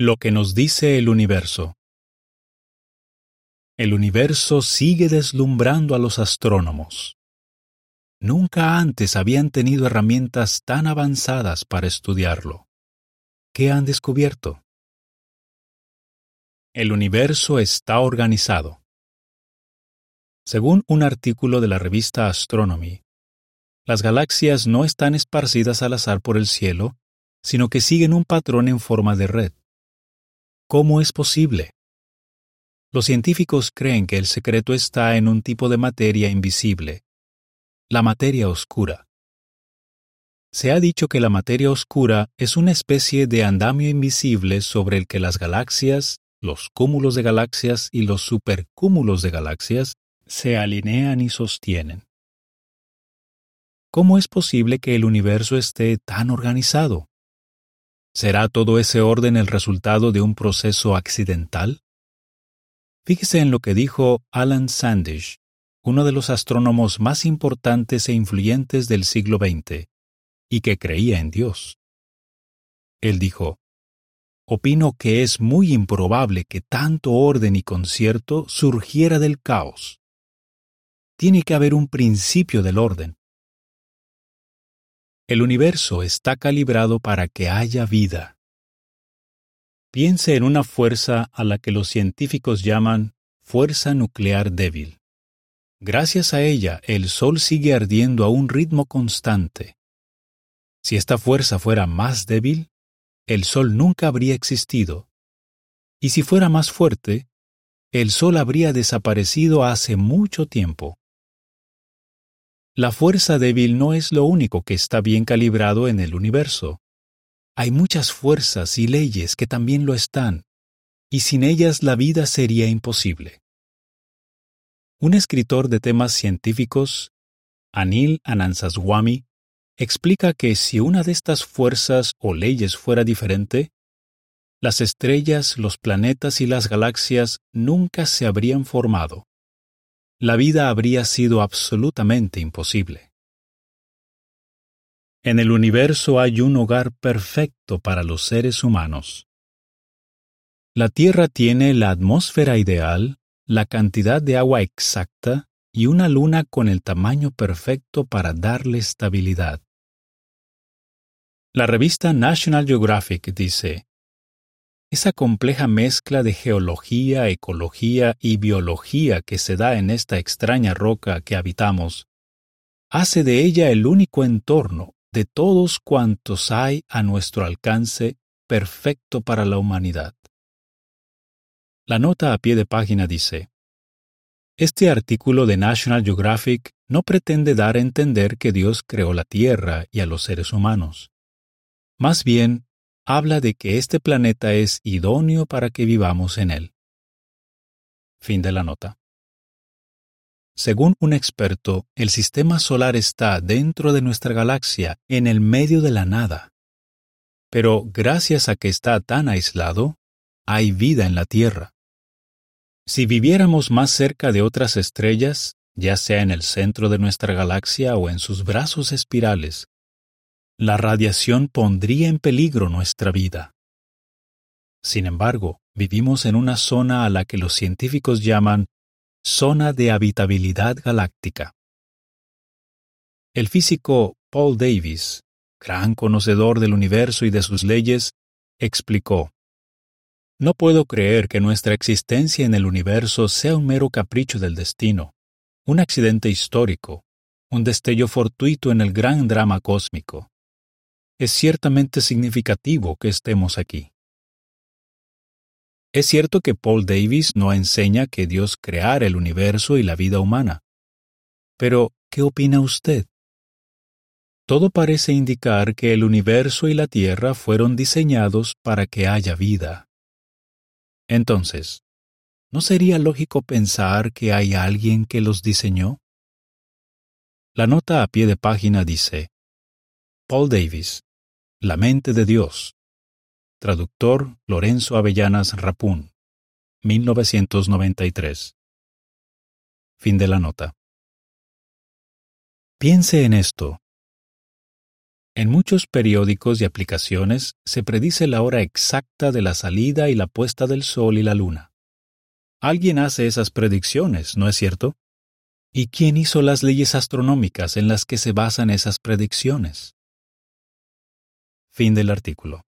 Lo que nos dice el universo. El universo sigue deslumbrando a los astrónomos. Nunca antes habían tenido herramientas tan avanzadas para estudiarlo. ¿Qué han descubierto? El universo está organizado. Según un artículo de la revista Astronomy, las galaxias no están esparcidas al azar por el cielo, sino que siguen un patrón en forma de red. ¿Cómo es posible? Los científicos creen que el secreto está en un tipo de materia invisible, la materia oscura. Se ha dicho que la materia oscura es una especie de andamio invisible sobre el que las galaxias, los cúmulos de galaxias y los supercúmulos de galaxias se alinean y sostienen. ¿Cómo es posible que el universo esté tan organizado? ¿Será todo ese orden el resultado de un proceso accidental? Fíjese en lo que dijo Alan Sandish, uno de los astrónomos más importantes e influyentes del siglo XX, y que creía en Dios. Él dijo, Opino que es muy improbable que tanto orden y concierto surgiera del caos. Tiene que haber un principio del orden. El universo está calibrado para que haya vida. Piense en una fuerza a la que los científicos llaman fuerza nuclear débil. Gracias a ella, el Sol sigue ardiendo a un ritmo constante. Si esta fuerza fuera más débil, el Sol nunca habría existido. Y si fuera más fuerte, el Sol habría desaparecido hace mucho tiempo. La fuerza débil no es lo único que está bien calibrado en el universo. Hay muchas fuerzas y leyes que también lo están, y sin ellas la vida sería imposible. Un escritor de temas científicos, Anil Anansaswamy, explica que si una de estas fuerzas o leyes fuera diferente, las estrellas, los planetas y las galaxias nunca se habrían formado la vida habría sido absolutamente imposible. En el universo hay un hogar perfecto para los seres humanos. La Tierra tiene la atmósfera ideal, la cantidad de agua exacta y una luna con el tamaño perfecto para darle estabilidad. La revista National Geographic dice, esa compleja mezcla de geología, ecología y biología que se da en esta extraña roca que habitamos, hace de ella el único entorno de todos cuantos hay a nuestro alcance perfecto para la humanidad. La nota a pie de página dice, Este artículo de National Geographic no pretende dar a entender que Dios creó la Tierra y a los seres humanos. Más bien, habla de que este planeta es idóneo para que vivamos en él. Fin de la nota. Según un experto, el sistema solar está dentro de nuestra galaxia, en el medio de la nada. Pero gracias a que está tan aislado, hay vida en la Tierra. Si viviéramos más cerca de otras estrellas, ya sea en el centro de nuestra galaxia o en sus brazos espirales, la radiación pondría en peligro nuestra vida. Sin embargo, vivimos en una zona a la que los científicos llaman zona de habitabilidad galáctica. El físico Paul Davis, gran conocedor del universo y de sus leyes, explicó, No puedo creer que nuestra existencia en el universo sea un mero capricho del destino, un accidente histórico, un destello fortuito en el gran drama cósmico es ciertamente significativo que estemos aquí. Es cierto que Paul Davis no enseña que Dios creara el universo y la vida humana. Pero, ¿qué opina usted? Todo parece indicar que el universo y la Tierra fueron diseñados para que haya vida. Entonces, ¿no sería lógico pensar que hay alguien que los diseñó? La nota a pie de página dice, Paul Davis, la mente de Dios. Traductor Lorenzo Avellanas Rapún. 1993. Fin de la nota. Piense en esto. En muchos periódicos y aplicaciones se predice la hora exacta de la salida y la puesta del sol y la luna. Alguien hace esas predicciones, ¿no es cierto? ¿Y quién hizo las leyes astronómicas en las que se basan esas predicciones? Fin del artículo.